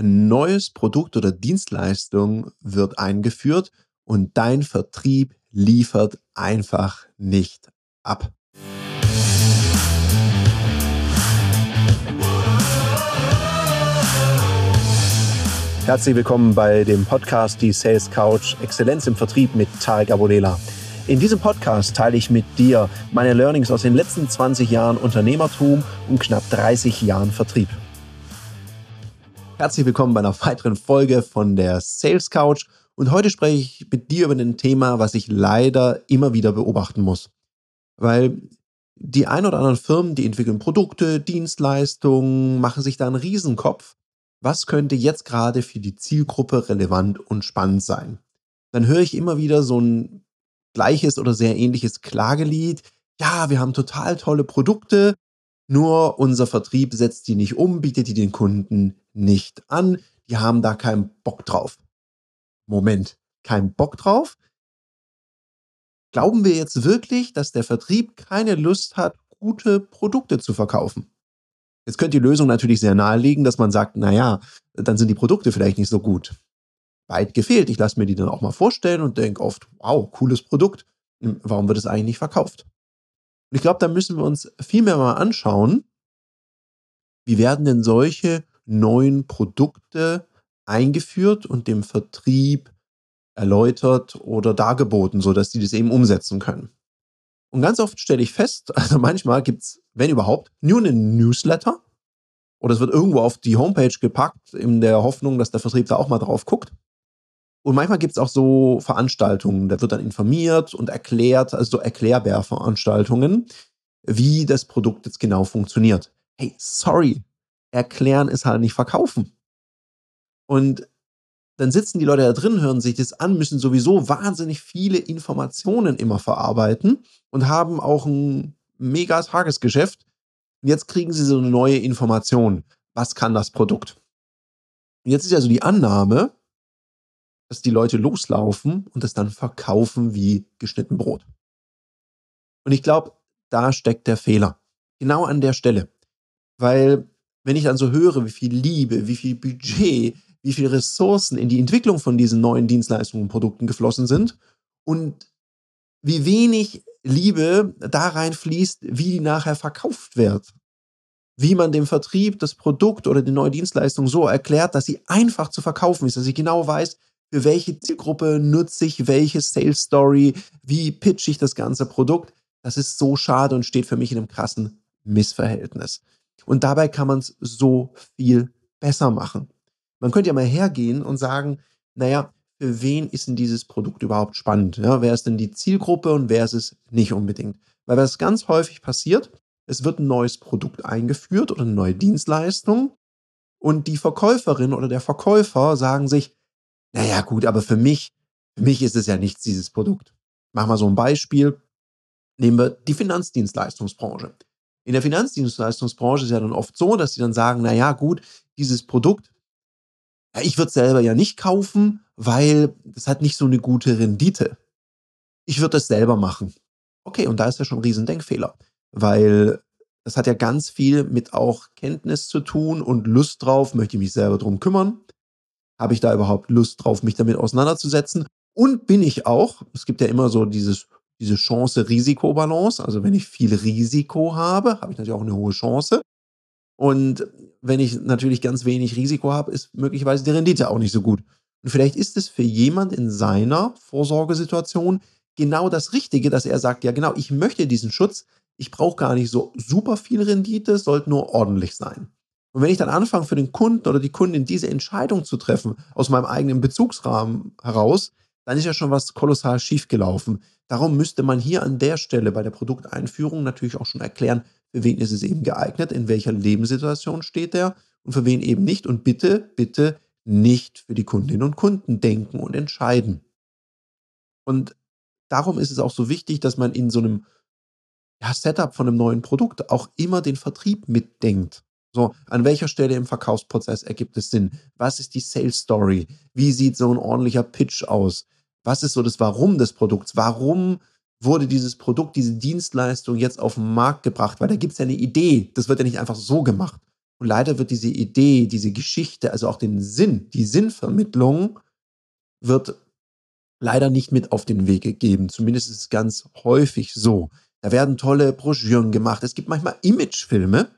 Ein neues Produkt oder Dienstleistung wird eingeführt und dein Vertrieb liefert einfach nicht ab. Herzlich willkommen bei dem Podcast Die Sales Couch Exzellenz im Vertrieb mit Tarek Abodela. In diesem Podcast teile ich mit dir meine Learnings aus den letzten 20 Jahren Unternehmertum und knapp 30 Jahren Vertrieb. Herzlich willkommen bei einer weiteren Folge von der Sales Couch. Und heute spreche ich mit dir über ein Thema, was ich leider immer wieder beobachten muss. Weil die ein oder anderen Firmen, die entwickeln Produkte, Dienstleistungen, machen sich da einen Riesenkopf. Was könnte jetzt gerade für die Zielgruppe relevant und spannend sein? Dann höre ich immer wieder so ein gleiches oder sehr ähnliches Klagelied. Ja, wir haben total tolle Produkte, nur unser Vertrieb setzt die nicht um, bietet die den Kunden nicht an. Die haben da keinen Bock drauf. Moment, keinen Bock drauf? Glauben wir jetzt wirklich, dass der Vertrieb keine Lust hat, gute Produkte zu verkaufen? Jetzt könnte die Lösung natürlich sehr naheliegen, dass man sagt, naja, dann sind die Produkte vielleicht nicht so gut. Weit gefehlt. Ich lasse mir die dann auch mal vorstellen und denke oft, wow, cooles Produkt. Warum wird es eigentlich nicht verkauft? Und ich glaube, da müssen wir uns viel mehr mal anschauen, wie werden denn solche neuen Produkte eingeführt und dem Vertrieb erläutert oder dargeboten, sodass die das eben umsetzen können. Und ganz oft stelle ich fest, also manchmal gibt es, wenn überhaupt, nur einen Newsletter oder es wird irgendwo auf die Homepage gepackt, in der Hoffnung, dass der Vertrieb da auch mal drauf guckt. Und manchmal gibt es auch so Veranstaltungen, da wird dann informiert und erklärt, also so Erklärbär-Veranstaltungen, wie das Produkt jetzt genau funktioniert. Hey, sorry, erklären ist halt nicht verkaufen. Und dann sitzen die Leute da drin, hören sich das an, müssen sowieso wahnsinnig viele Informationen immer verarbeiten und haben auch ein mega Tagesgeschäft. Und jetzt kriegen sie so eine neue Information. Was kann das Produkt? Und jetzt ist ja so die Annahme, dass die Leute loslaufen und es dann verkaufen wie geschnitten Brot. Und ich glaube, da steckt der Fehler. Genau an der Stelle. Weil, wenn ich dann so höre, wie viel Liebe, wie viel Budget, wie viel Ressourcen in die Entwicklung von diesen neuen Dienstleistungen und Produkten geflossen sind und wie wenig Liebe da reinfließt, wie die nachher verkauft wird. Wie man dem Vertrieb das Produkt oder die neue Dienstleistung so erklärt, dass sie einfach zu verkaufen ist, dass ich genau weiß, für welche Zielgruppe nutze ich welche Sales Story, wie pitch ich das ganze Produkt. Das ist so schade und steht für mich in einem krassen Missverhältnis. Und dabei kann man es so viel besser machen. Man könnte ja mal hergehen und sagen, naja, für wen ist denn dieses Produkt überhaupt spannend? Ja, wer ist denn die Zielgruppe und wer ist es nicht unbedingt? Weil was ganz häufig passiert, es wird ein neues Produkt eingeführt oder eine neue Dienstleistung und die Verkäuferin oder der Verkäufer sagen sich, naja, gut, aber für mich, für mich ist es ja nichts, dieses Produkt. Machen wir so ein Beispiel. Nehmen wir die Finanzdienstleistungsbranche. In der Finanzdienstleistungsbranche ist ja dann oft so, dass sie dann sagen, naja, gut, dieses Produkt, ja, ich würde selber ja nicht kaufen, weil das hat nicht so eine gute Rendite. Ich würde es selber machen. Okay, und da ist ja schon ein Riesendenkfehler, weil das hat ja ganz viel mit auch Kenntnis zu tun und Lust drauf, möchte ich mich selber drum kümmern. Habe ich da überhaupt Lust drauf, mich damit auseinanderzusetzen? Und bin ich auch, es gibt ja immer so dieses, diese Chance-Risiko-Balance. Also wenn ich viel Risiko habe, habe ich natürlich auch eine hohe Chance. Und wenn ich natürlich ganz wenig Risiko habe, ist möglicherweise die Rendite auch nicht so gut. Und vielleicht ist es für jemand in seiner Vorsorgesituation genau das Richtige, dass er sagt, ja genau, ich möchte diesen Schutz, ich brauche gar nicht so super viel Rendite, es sollte nur ordentlich sein. Und wenn ich dann anfange, für den Kunden oder die Kundin diese Entscheidung zu treffen, aus meinem eigenen Bezugsrahmen heraus, dann ist ja schon was kolossal schiefgelaufen. Darum müsste man hier an der Stelle bei der Produkteinführung natürlich auch schon erklären, für wen ist es eben geeignet, in welcher Lebenssituation steht er und für wen eben nicht. Und bitte, bitte nicht für die Kundinnen und Kunden denken und entscheiden. Und darum ist es auch so wichtig, dass man in so einem ja, Setup von einem neuen Produkt auch immer den Vertrieb mitdenkt. So, an welcher Stelle im Verkaufsprozess ergibt es Sinn? Was ist die Sales Story? Wie sieht so ein ordentlicher Pitch aus? Was ist so das Warum des Produkts? Warum wurde dieses Produkt, diese Dienstleistung jetzt auf den Markt gebracht? Weil da gibt es ja eine Idee. Das wird ja nicht einfach so gemacht. Und leider wird diese Idee, diese Geschichte, also auch den Sinn, die Sinnvermittlung, wird leider nicht mit auf den Weg gegeben. Zumindest ist es ganz häufig so. Da werden tolle Broschüren gemacht. Es gibt manchmal Imagefilme.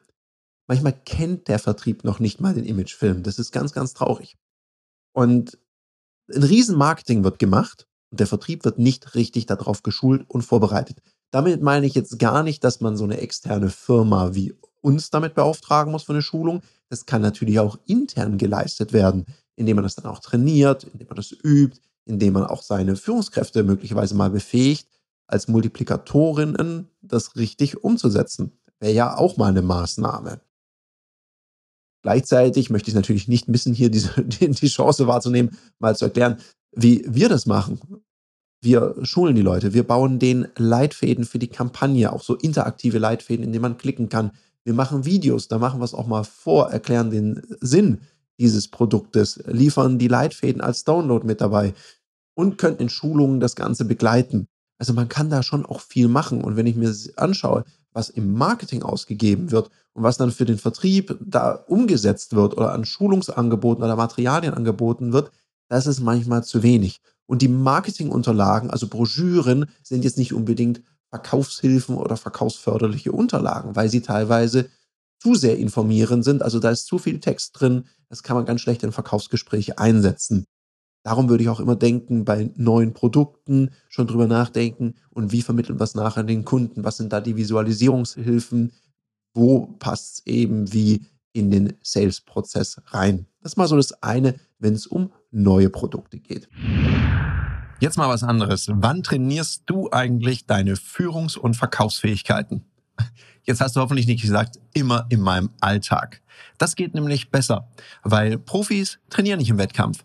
Manchmal kennt der Vertrieb noch nicht mal den Imagefilm. Das ist ganz, ganz traurig. Und ein Riesenmarketing wird gemacht und der Vertrieb wird nicht richtig darauf geschult und vorbereitet. Damit meine ich jetzt gar nicht, dass man so eine externe Firma wie uns damit beauftragen muss für eine Schulung. Das kann natürlich auch intern geleistet werden, indem man das dann auch trainiert, indem man das übt, indem man auch seine Führungskräfte möglicherweise mal befähigt, als Multiplikatorinnen das richtig umzusetzen. Wäre ja auch mal eine Maßnahme. Gleichzeitig möchte ich natürlich nicht missen, hier diese, die Chance wahrzunehmen, mal zu erklären, wie wir das machen. Wir schulen die Leute, wir bauen den Leitfäden für die Kampagne, auch so interaktive Leitfäden, in denen man klicken kann. Wir machen Videos, da machen wir es auch mal vor, erklären den Sinn dieses Produktes, liefern die Leitfäden als Download mit dabei und können in Schulungen das Ganze begleiten. Also man kann da schon auch viel machen. Und wenn ich mir anschaue, was im Marketing ausgegeben wird und was dann für den Vertrieb da umgesetzt wird oder an Schulungsangeboten oder Materialien angeboten wird, das ist manchmal zu wenig. Und die Marketingunterlagen, also Broschüren, sind jetzt nicht unbedingt Verkaufshilfen oder verkaufsförderliche Unterlagen, weil sie teilweise zu sehr informierend sind. Also da ist zu viel Text drin. Das kann man ganz schlecht in Verkaufsgespräche einsetzen. Darum würde ich auch immer denken, bei neuen Produkten schon drüber nachdenken und wie vermitteln wir es nachher den Kunden? Was sind da die Visualisierungshilfen? Wo passt es eben wie in den Sales-Prozess rein? Das ist mal so das eine, wenn es um neue Produkte geht. Jetzt mal was anderes. Wann trainierst du eigentlich deine Führungs- und Verkaufsfähigkeiten? Jetzt hast du hoffentlich nicht gesagt, immer in meinem Alltag. Das geht nämlich besser, weil Profis trainieren nicht im Wettkampf.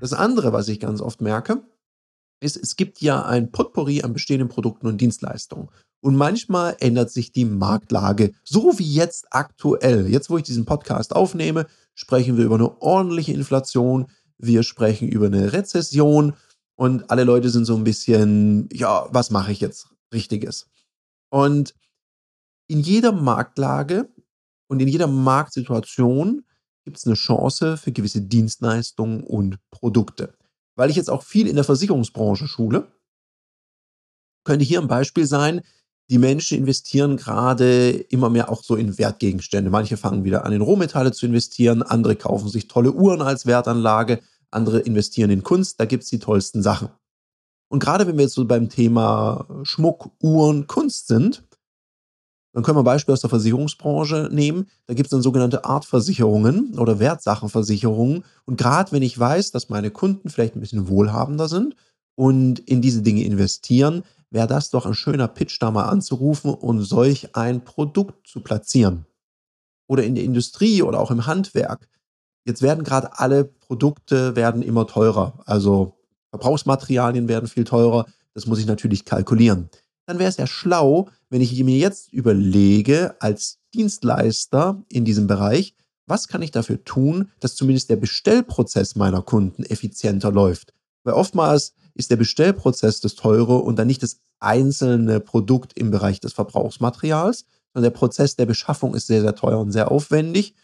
Das andere, was ich ganz oft merke, ist, es gibt ja ein Potpourri an bestehenden Produkten und Dienstleistungen. Und manchmal ändert sich die Marktlage, so wie jetzt aktuell. Jetzt, wo ich diesen Podcast aufnehme, sprechen wir über eine ordentliche Inflation, wir sprechen über eine Rezession und alle Leute sind so ein bisschen, ja, was mache ich jetzt Richtiges? Und in jeder Marktlage und in jeder Marktsituation gibt es eine Chance für gewisse Dienstleistungen und Produkte. Weil ich jetzt auch viel in der Versicherungsbranche schule, könnte hier ein Beispiel sein, die Menschen investieren gerade immer mehr auch so in Wertgegenstände. Manche fangen wieder an, in Rohmetalle zu investieren, andere kaufen sich tolle Uhren als Wertanlage, andere investieren in Kunst, da gibt es die tollsten Sachen. Und gerade wenn wir jetzt so beim Thema Schmuck, Uhren, Kunst sind, dann können wir ein Beispiel aus der Versicherungsbranche nehmen. Da gibt es dann sogenannte Artversicherungen oder Wertsachenversicherungen. Und gerade wenn ich weiß, dass meine Kunden vielleicht ein bisschen wohlhabender sind und in diese Dinge investieren, wäre das doch ein schöner Pitch, da mal anzurufen und solch ein Produkt zu platzieren. Oder in der Industrie oder auch im Handwerk. Jetzt werden gerade alle Produkte werden immer teurer. Also Verbrauchsmaterialien werden viel teurer. Das muss ich natürlich kalkulieren dann wäre es ja schlau, wenn ich mir jetzt überlege, als Dienstleister in diesem Bereich, was kann ich dafür tun, dass zumindest der Bestellprozess meiner Kunden effizienter läuft. Weil oftmals ist der Bestellprozess das teure und dann nicht das einzelne Produkt im Bereich des Verbrauchsmaterials, sondern der Prozess der Beschaffung ist sehr, sehr teuer und sehr aufwendig.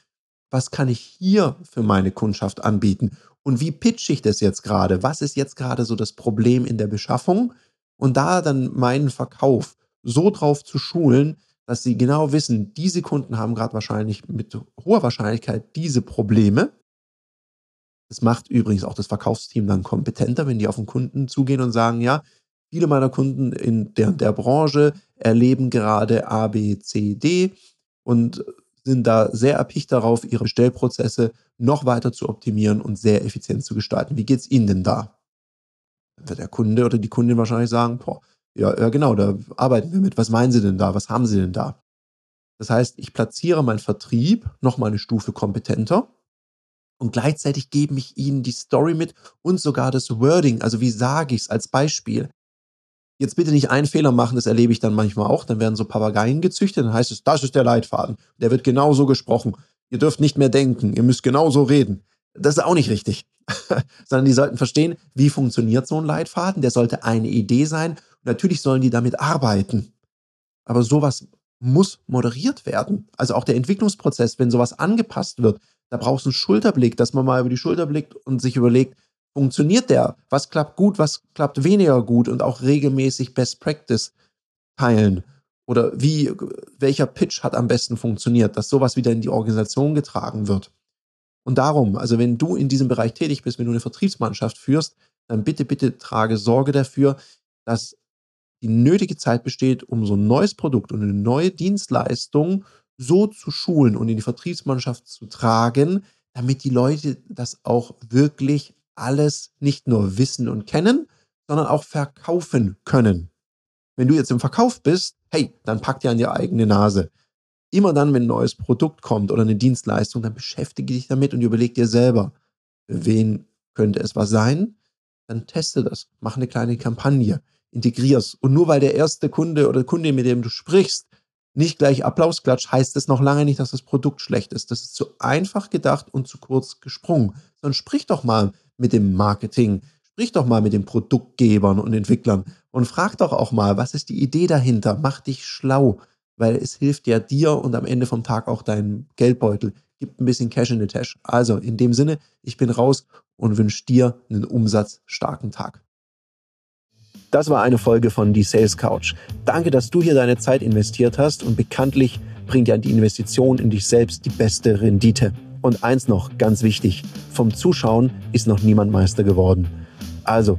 Was kann ich hier für meine Kundschaft anbieten? Und wie pitche ich das jetzt gerade? Was ist jetzt gerade so das Problem in der Beschaffung? Und da dann meinen Verkauf so drauf zu schulen, dass sie genau wissen, diese Kunden haben gerade wahrscheinlich mit hoher Wahrscheinlichkeit diese Probleme. Das macht übrigens auch das Verkaufsteam dann kompetenter, wenn die auf den Kunden zugehen und sagen, ja, viele meiner Kunden in der, der Branche erleben gerade A, B, C, D und sind da sehr erpicht darauf, ihre Bestellprozesse noch weiter zu optimieren und sehr effizient zu gestalten. Wie geht es Ihnen denn da? Wird der Kunde oder die Kundin wahrscheinlich sagen, boah, ja, ja, genau, da arbeiten wir mit. Was meinen Sie denn da? Was haben Sie denn da? Das heißt, ich platziere meinen Vertrieb nochmal eine Stufe kompetenter und gleichzeitig gebe ich ihnen die Story mit und sogar das Wording, also wie sage ich es als Beispiel. Jetzt bitte nicht einen Fehler machen, das erlebe ich dann manchmal auch. Dann werden so Papageien gezüchtet, dann heißt es, das ist der Leitfaden. Der wird genauso gesprochen. Ihr dürft nicht mehr denken, ihr müsst genauso reden. Das ist auch nicht richtig. Sondern die sollten verstehen, wie funktioniert so ein Leitfaden. Der sollte eine Idee sein. Natürlich sollen die damit arbeiten. Aber sowas muss moderiert werden. Also auch der Entwicklungsprozess, wenn sowas angepasst wird, da brauchst du einen Schulterblick, dass man mal über die Schulter blickt und sich überlegt, funktioniert der? Was klappt gut, was klappt weniger gut und auch regelmäßig Best Practice teilen. Oder wie, welcher Pitch hat am besten funktioniert, dass sowas wieder in die Organisation getragen wird. Und darum, also wenn du in diesem Bereich tätig bist, wenn du eine Vertriebsmannschaft führst, dann bitte, bitte trage Sorge dafür, dass die nötige Zeit besteht, um so ein neues Produkt und eine neue Dienstleistung so zu schulen und in die Vertriebsmannschaft zu tragen, damit die Leute das auch wirklich alles nicht nur wissen und kennen, sondern auch verkaufen können. Wenn du jetzt im Verkauf bist, hey, dann pack dir an die eigene Nase. Immer dann, wenn ein neues Produkt kommt oder eine Dienstleistung, dann beschäftige dich damit und überleg dir selber, wen könnte es was sein? Dann teste das, mach eine kleine Kampagne, integrier's. Und nur weil der erste Kunde oder Kunde, mit dem du sprichst, nicht gleich Applaus klatscht, heißt es noch lange nicht, dass das Produkt schlecht ist. Das ist zu einfach gedacht und zu kurz gesprungen. Sondern sprich doch mal mit dem Marketing, sprich doch mal mit den Produktgebern und Entwicklern und frag doch auch mal, was ist die Idee dahinter? Mach dich schlau, weil es hilft ja dir und am Ende vom Tag auch deinem Geldbeutel. Gibt ein bisschen Cash in the Tash. Also in dem Sinne, ich bin raus und wünsche dir einen umsatzstarken Tag. Das war eine Folge von Die Sales Couch. Danke, dass du hier deine Zeit investiert hast und bekanntlich bringt ja die Investition in dich selbst die beste Rendite. Und eins noch, ganz wichtig, vom Zuschauen ist noch niemand Meister geworden. Also,